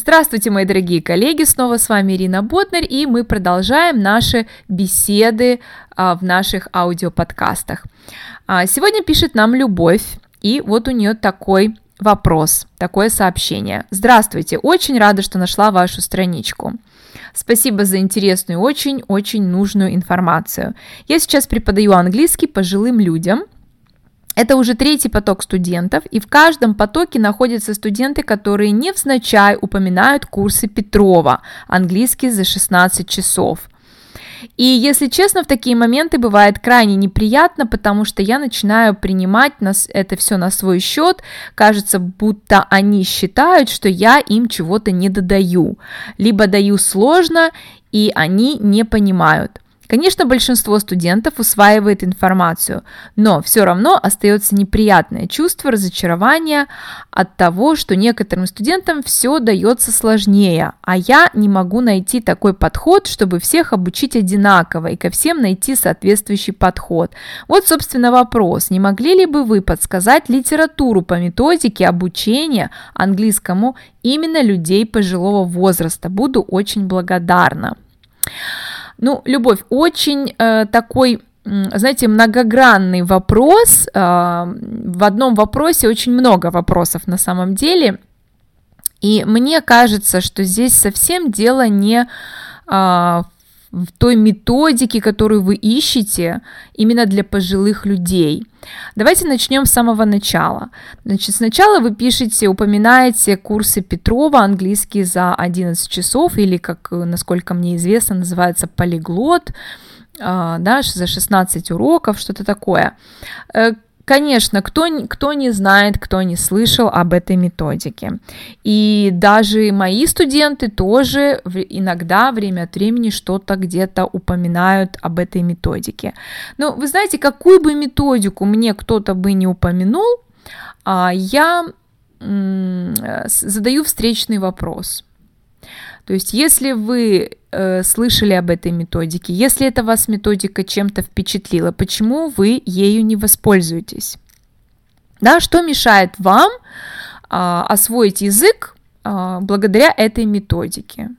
Здравствуйте, мои дорогие коллеги, снова с вами Ирина Ботнер, и мы продолжаем наши беседы а, в наших аудиоподкастах. А, сегодня пишет нам Любовь, и вот у нее такой вопрос, такое сообщение. Здравствуйте, очень рада, что нашла вашу страничку. Спасибо за интересную, очень-очень нужную информацию. Я сейчас преподаю английский пожилым людям – это уже третий поток студентов, и в каждом потоке находятся студенты, которые невзначай упоминают курсы Петрова, английский за 16 часов. И если честно, в такие моменты бывает крайне неприятно, потому что я начинаю принимать нас это все на свой счет. Кажется, будто они считают, что я им чего-то не додаю, либо даю сложно, и они не понимают. Конечно, большинство студентов усваивает информацию, но все равно остается неприятное чувство разочарования от того, что некоторым студентам все дается сложнее, а я не могу найти такой подход, чтобы всех обучить одинаково и ко всем найти соответствующий подход. Вот, собственно, вопрос. Не могли ли бы вы подсказать литературу по методике обучения английскому именно людей пожилого возраста? Буду очень благодарна. Ну, любовь, очень э, такой знаете, многогранный вопрос. Э, в одном вопросе очень много вопросов на самом деле. И мне кажется, что здесь совсем дело не э, в той методике, которую вы ищете именно для пожилых людей. Давайте начнем с самого начала. Значит, сначала вы пишете, упоминаете курсы Петрова, английский за 11 часов, или, как, насколько мне известно, называется полиглот, а, да, за 16 уроков, что-то такое. Э, Конечно, кто, кто не знает, кто не слышал об этой методике. И даже мои студенты тоже иногда время от времени что-то где-то упоминают об этой методике. Но вы знаете, какую бы методику мне кто-то бы не упомянул, а, я задаю встречный вопрос. То есть, если вы э, слышали об этой методике, если эта вас методика чем-то впечатлила, почему вы ею не воспользуетесь? Да, что мешает вам э, освоить язык э, благодаря этой методике?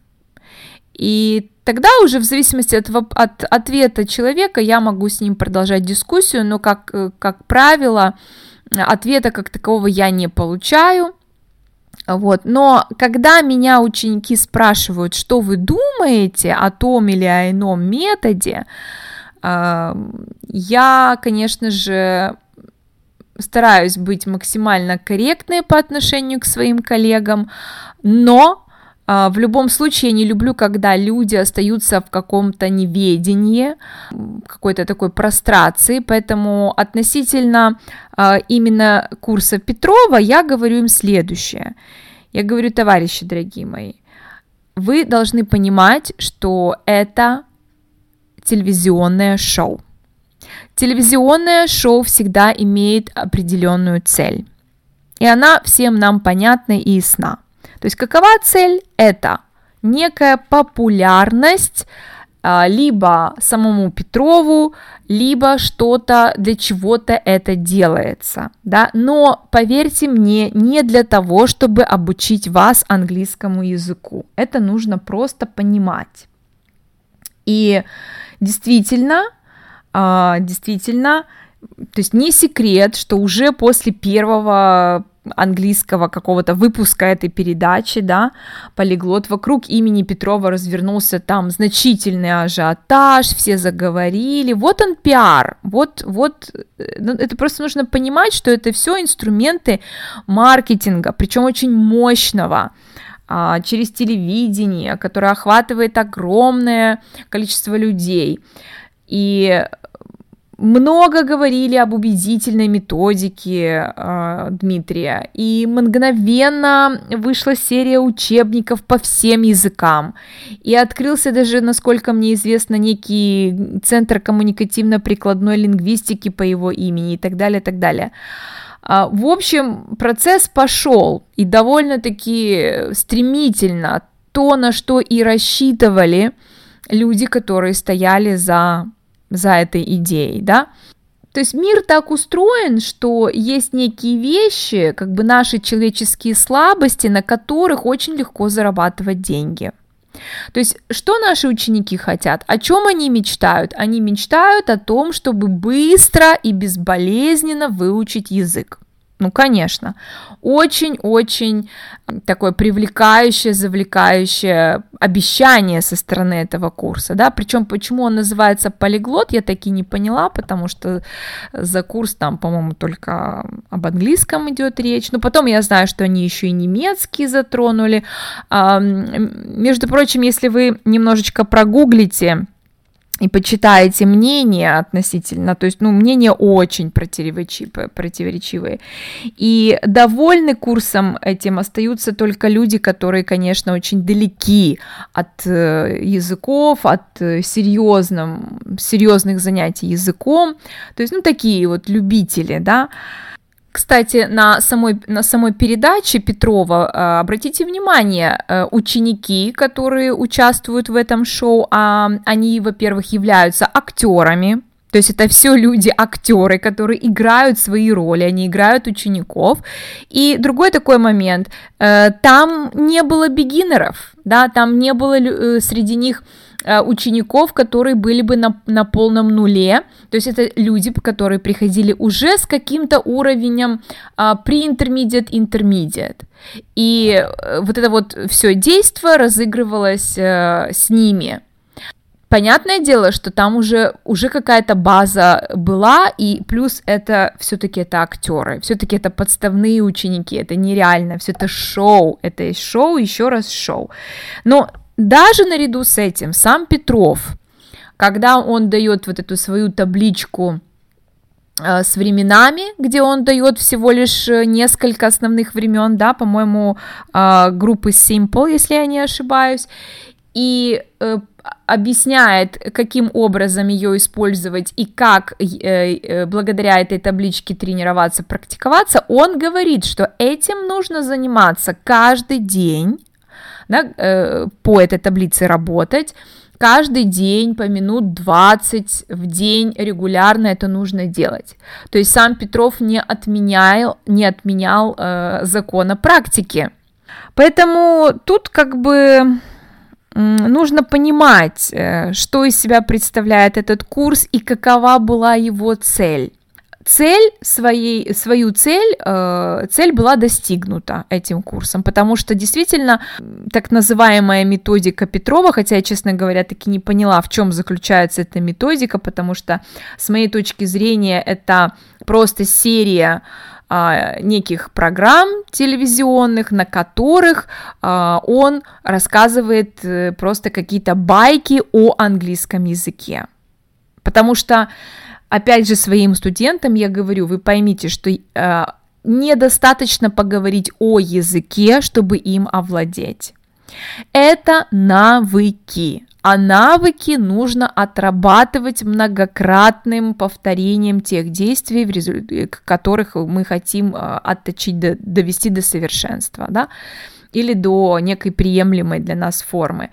И тогда уже в зависимости от, от ответа человека я могу с ним продолжать дискуссию, но как, э, как правило, ответа как такового я не получаю. Вот. Но когда меня ученики спрашивают, что вы думаете о том или о ином методе, а, я, конечно же, стараюсь быть максимально корректной по отношению к своим коллегам, но в любом случае, я не люблю, когда люди остаются в каком-то неведении, какой-то такой прострации, поэтому относительно а, именно курса Петрова я говорю им следующее. Я говорю, товарищи дорогие мои, вы должны понимать, что это телевизионное шоу. Телевизионное шоу всегда имеет определенную цель. И она всем нам понятна и ясна. То есть какова цель? Это некая популярность а, либо самому Петрову, либо что-то для чего-то это делается, да, но поверьте мне, не для того, чтобы обучить вас английскому языку, это нужно просто понимать. И действительно, а, действительно, то есть не секрет, что уже после первого английского какого-то выпуска этой передачи, да, полиглот, вокруг имени Петрова развернулся там значительный ажиотаж, все заговорили, вот он пиар, вот, вот, э, ну, это просто нужно понимать, что это все инструменты маркетинга, причем очень мощного, а, через телевидение, которое охватывает огромное количество людей. И много говорили об убедительной методике э, Дмитрия, и мгновенно вышла серия учебников по всем языкам, и открылся даже, насколько мне известно, некий центр коммуникативно-прикладной лингвистики по его имени и так далее, и так далее. А, в общем, процесс пошел, и довольно-таки стремительно то, на что и рассчитывали люди, которые стояли за за этой идеей, да. То есть мир так устроен, что есть некие вещи, как бы наши человеческие слабости, на которых очень легко зарабатывать деньги. То есть, что наши ученики хотят? О чем они мечтают? Они мечтают о том, чтобы быстро и безболезненно выучить язык. Ну, конечно, очень-очень такое привлекающее, завлекающее обещание со стороны этого курса, да, причем почему он называется полиглот, я таки не поняла, потому что за курс там, по-моему, только об английском идет речь, но потом я знаю, что они еще и немецкий затронули, между прочим, если вы немножечко прогуглите, и почитаете мнения относительно, то есть, ну, мнения очень противоречивые, противоречивые. И довольны курсом этим остаются только люди, которые, конечно, очень далеки от э, языков, от э, серьезным, серьезных занятий языком, то есть, ну, такие вот любители, да, кстати, на самой, на самой передаче Петрова, э, обратите внимание, э, ученики, которые участвуют в этом шоу, а, они, во-первых, являются актерами, то есть это все люди, актеры, которые играют свои роли, они играют учеников. И другой такой момент, э, там не было бигинеров, да, там не было среди них учеников, которые были бы на, на полном нуле, то есть это люди, которые приходили уже с каким-то уровнем pre-intermediate, intermediate, и э, вот это вот все действие разыгрывалось э, с ними. Понятное дело, что там уже, уже какая-то база была, и плюс это все-таки это актеры, все-таки это подставные ученики, это нереально, все это шоу, это шоу, еще раз шоу. Но даже наряду с этим сам Петров, когда он дает вот эту свою табличку э, с временами, где он дает всего лишь э, несколько основных времен, да, по-моему, э, группы Simple, если я не ошибаюсь, и объясняет, каким образом ее использовать и как благодаря этой табличке тренироваться, практиковаться, он говорит, что этим нужно заниматься каждый день, да, э, по этой таблице работать, каждый день по минут 20 в день регулярно это нужно делать. То есть сам Петров не отменял, не отменял э, закона практики. Поэтому тут как бы нужно понимать, э, что из себя представляет этот курс и какова была его цель цель своей, свою цель, э, цель была достигнута этим курсом, потому что действительно так называемая методика Петрова, хотя я, честно говоря, таки не поняла, в чем заключается эта методика, потому что с моей точки зрения это просто серия а, неких программ телевизионных, на которых а, он рассказывает э, просто какие-то байки о английском языке. Потому что опять же, своим студентам я говорю, вы поймите, что э, недостаточно поговорить о языке, чтобы им овладеть. Это навыки. А навыки нужно отрабатывать многократным повторением тех действий, в результате которых мы хотим э, отточить, довести до совершенства. Да? Или до некой приемлемой для нас формы.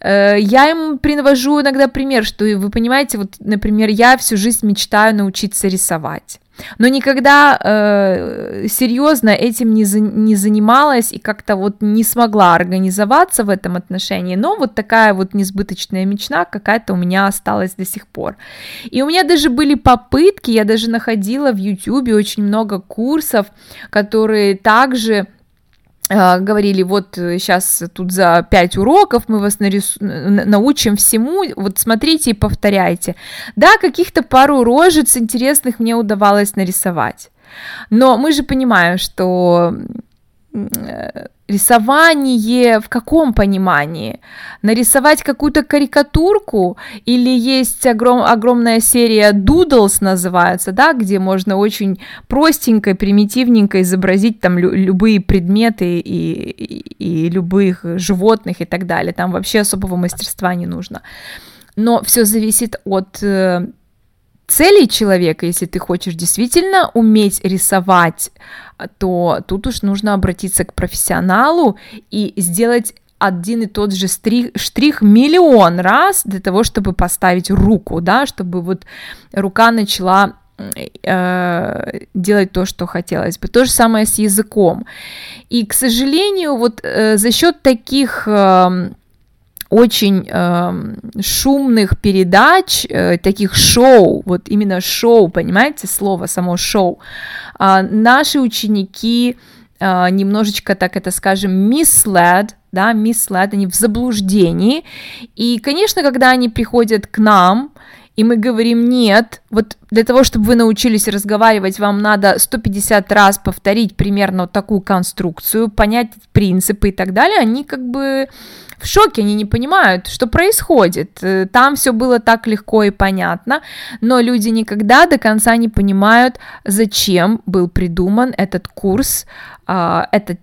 Э, я им привожу иногда пример, что вы понимаете, вот, например, я всю жизнь мечтаю научиться рисовать. Но никогда э, серьезно этим не, за, не занималась и как-то вот не смогла организоваться в этом отношении. Но вот такая вот несбыточная мечта какая-то у меня осталась до сих пор. И у меня даже были попытки, я даже находила в YouTube очень много курсов, которые также говорили, вот сейчас э, тут за 5 уроков мы вас нарис... научим всему, вот смотрите и повторяйте. Да, каких-то пару рожиц интересных мне удавалось нарисовать. Но мы же понимаем, что рисование в каком понимании? Нарисовать какую-то карикатурку или есть огром, огромная серия Doodles называется, да, где можно очень простенько, примитивненько изобразить там лю- любые предметы и, и, и любых животных и так далее. Там вообще особого мастерства не нужно. Но все зависит от э, целей человека, если ты хочешь действительно уметь рисовать, то тут уж нужно обратиться к профессионалу и сделать один и тот же штрих, штрих миллион раз для того, чтобы поставить руку, да, чтобы вот рука начала э, делать то, что хотелось бы. То же самое с языком. И, к сожалению, вот э, за счет таких э, очень э, шумных передач, э, таких шоу, вот именно шоу, понимаете, слово само шоу, э, наши ученики э, немножечко, так это скажем, misled, да, misled, они в заблуждении, и, конечно, когда они приходят к нам, и мы говорим нет, вот для того, чтобы вы научились разговаривать, вам надо 150 раз повторить примерно вот такую конструкцию, понять принципы и так далее, они как бы в шоке, они не понимают, что происходит. Э, там все было так легко и понятно, но люди никогда до конца не понимают, зачем был придуман этот курс, а, это,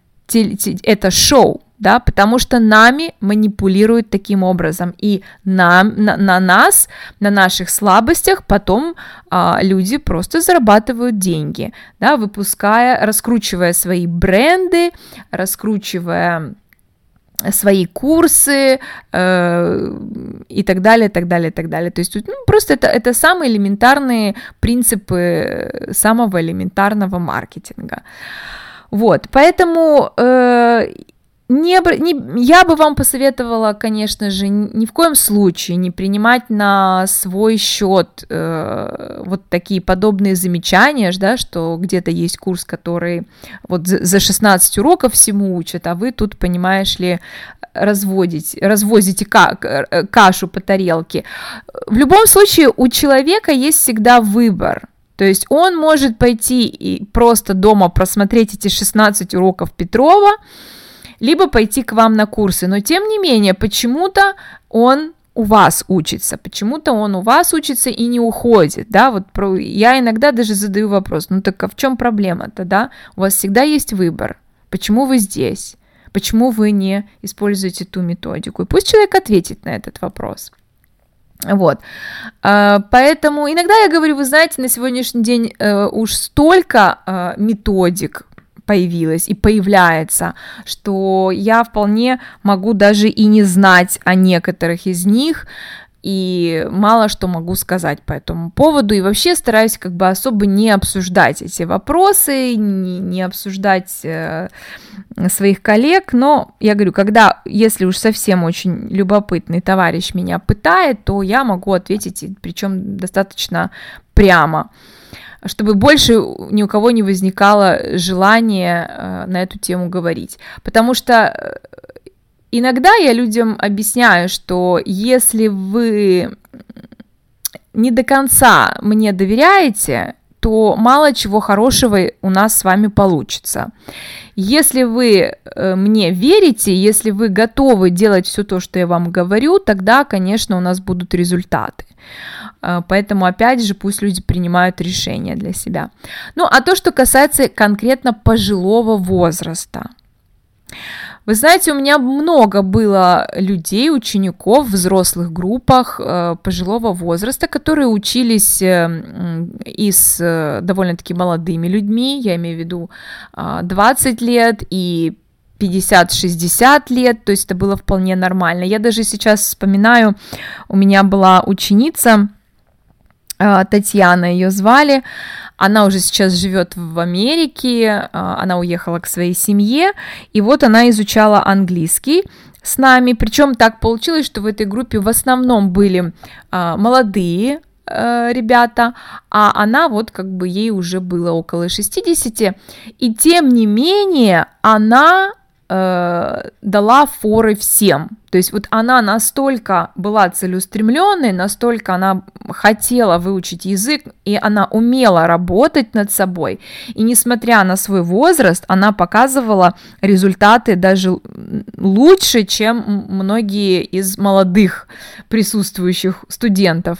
это шоу, да, потому что нами манипулируют таким образом, и нам, на, на нас, на наших слабостях потом а, люди просто зарабатывают деньги, да, выпуская, раскручивая свои бренды, раскручивая свои курсы э, и так далее, так далее, так далее. То есть ну, просто это, это самые элементарные принципы самого элементарного маркетинга. Вот, поэтому э, не, не, я бы вам посоветовала, конечно же, ни в коем случае не принимать на свой счет э, вот такие подобные замечания, да, что где-то есть курс, который вот за 16 уроков всему учат, а вы тут, понимаешь ли, разводите, развозите ка э, кашу по тарелке. В любом случае у человека есть всегда выбор. То есть он может пойти и просто дома просмотреть эти 16 уроков Петрова, либо пойти к вам на курсы. Но тем не менее, почему-то он у вас учится, почему-то он у вас учится и не уходит, да, вот про, я иногда даже задаю вопрос, ну так а в чем проблема-то, да, у вас всегда есть выбор, почему вы здесь, почему вы не используете ту методику, и пусть человек ответит на этот вопрос. Вот, а, поэтому иногда я говорю, вы знаете, на сегодняшний день э, уж столько э, методик появилась и появляется, что я вполне могу даже и не знать о некоторых из них, и мало что могу сказать по этому поводу, и вообще стараюсь как бы особо не обсуждать эти вопросы, не, не обсуждать э, своих коллег, но я говорю, когда, если уж совсем очень любопытный товарищ меня пытает, то я могу ответить, причем достаточно прямо чтобы больше ни у кого не возникало желания э, на эту тему говорить. Потому что э, иногда я людям объясняю, что если вы не до конца мне доверяете, то мало чего хорошего у нас с вами получится. Если вы э, мне верите, если вы готовы делать все то, что я вам говорю, тогда, конечно, у нас будут результаты. Э, поэтому, опять же, пусть люди принимают решения для себя. Ну, а то, что касается конкретно пожилого возраста. Вы знаете, у меня много было людей, учеников в взрослых группах э, пожилого возраста, которые учились э, и с э, довольно-таки молодыми людьми, я имею в виду э, 20 лет и 50-60 лет, то есть это было вполне нормально. Я даже сейчас вспоминаю, у меня была ученица, Татьяна ее звали, она уже сейчас живет в Америке, а, она уехала к своей семье, и вот она изучала английский с нами. Причем так получилось, что в этой группе в основном были а, молодые э, ребята, а она вот как бы ей уже было около 60, и тем не менее она э, дала форы всем. То есть вот она настолько была целеустремленной, настолько она хотела выучить язык, и она умела работать над собой. И несмотря на свой возраст, она показывала результаты даже лучше, чем многие из молодых присутствующих студентов.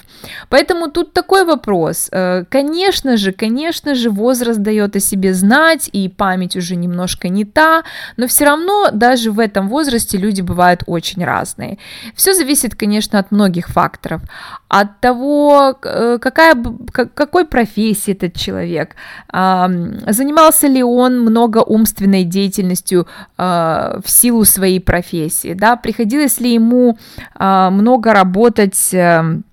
Поэтому тут такой вопрос. Э, конечно же, конечно же, возраст дает о себе знать, и память уже немножко не та, но все равно даже в этом возрасте люди бывают очень разные. Все зависит, конечно, от многих факторов. От того, э, какая, какой профессии этот человек, занимался ли он много умственной деятельностью а, в силу своей профессии, да, приходилось ли ему а, много работать эм,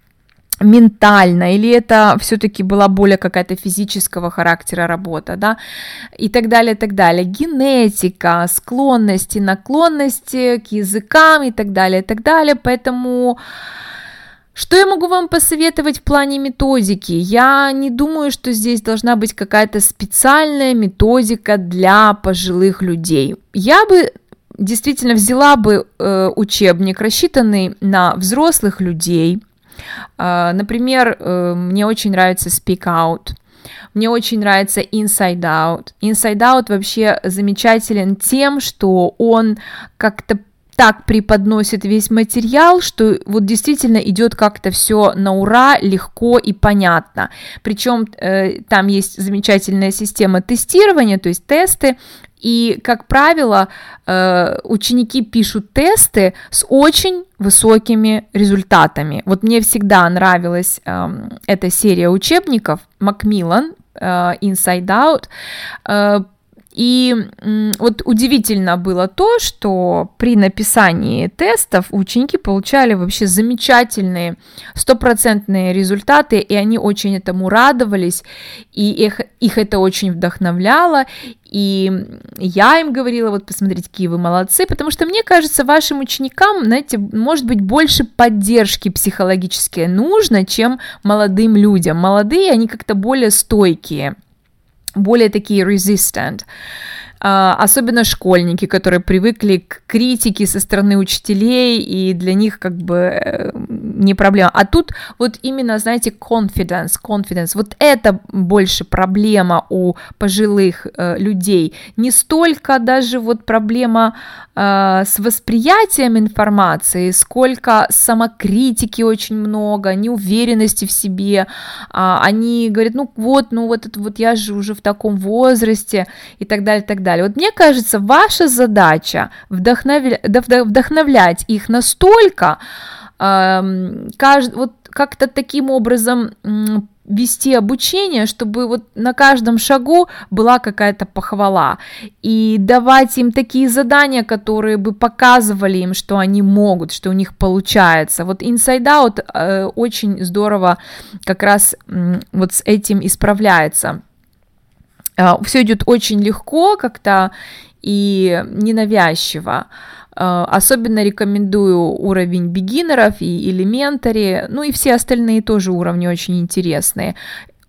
ментально, или это все-таки была более какая-то физического характера работа, да, и так далее, и так далее. Генетика, склонности, наклонности к языкам и так далее, и так далее. Поэтому что я могу вам посоветовать в плане методики? Я не думаю, что здесь должна быть какая-то специальная методика для пожилых людей. Я бы действительно взяла бы э, учебник, рассчитанный на взрослых людей, например, э, мне очень нравится Speak Out. Мне очень нравится Inside Out. Inside Out вообще замечателен тем, что он как-то так преподносит весь материал, что вот действительно идет как-то все на ура, легко и понятно. Причем э, там есть замечательная система тестирования, то есть тесты, и, как правило, э, ученики пишут тесты с очень высокими результатами. Вот мне всегда нравилась эм, эта серия учебников Macmillan э, Inside Out, э, и вот удивительно было то, что при написании тестов ученики получали вообще замечательные стопроцентные результаты, и они очень этому радовались, и их, их это очень вдохновляло, и я им говорила, вот посмотрите, какие вы молодцы, потому что мне кажется, вашим ученикам, знаете, может быть, больше поддержки психологической нужно, чем молодым людям. Молодые, они как-то более стойкие более такие resistant. А, особенно школьники, которые привыкли к критике со стороны учителей, и для них как бы э, не проблема. А тут вот именно, знаете, confidence, confidence, вот это больше проблема у пожилых э, людей. Не столько даже вот проблема э, с восприятием информации, сколько самокритики очень много, неуверенности в себе. Э, они говорят, ну вот, ну вот, это, вот я же уже в таком возрасте и так далее, и так далее. Вот мне кажется, ваша задача вдохновлять, вдохновлять их настолько, кажд, вот как-то таким образом вести обучение, чтобы вот на каждом шагу была какая-то похвала, и давать им такие задания, которые бы показывали им, что они могут, что у них получается. Вот Inside Out э, очень здорово как раз э, вот с этим исправляется. А, Все идет очень легко как-то и ненавязчиво. А, особенно рекомендую уровень бигинеров и элементари, ну и все остальные тоже уровни очень интересные.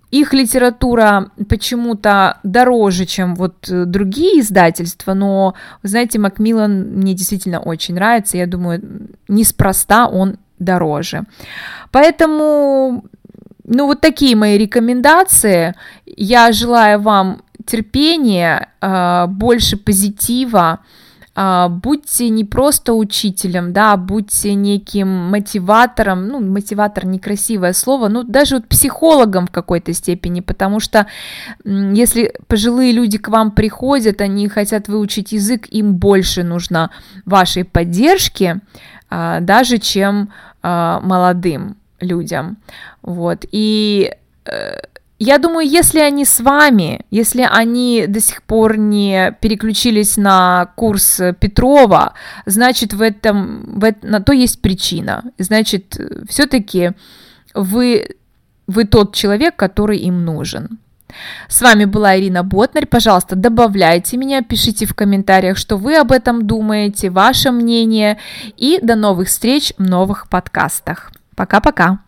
Их литература почему-то дороже, чем вот другие издательства, но, знаете, Макмиллан мне действительно очень нравится, я думаю, неспроста он дороже. Поэтому ну, вот такие мои рекомендации. Я желаю вам терпения, а, больше позитива. А, будьте не просто учителем, да, будьте неким мотиватором, ну, мотиватор некрасивое слово, ну, даже вот психологом в какой-то степени, потому что если пожилые люди к вам приходят, они хотят выучить язык, им больше нужно вашей поддержки, а, даже чем молодым людям. Вот. И э, я думаю, если они с вами, если они до сих пор не переключились на курс Петрова, значит, в этом, в, на то есть причина. Значит, все-таки вы, вы тот человек, который им нужен. С вами была Ирина Ботнарь. Пожалуйста, добавляйте меня, пишите в комментариях, что вы об этом думаете, ваше мнение. И до новых встреч в новых подкастах. Пока-пока.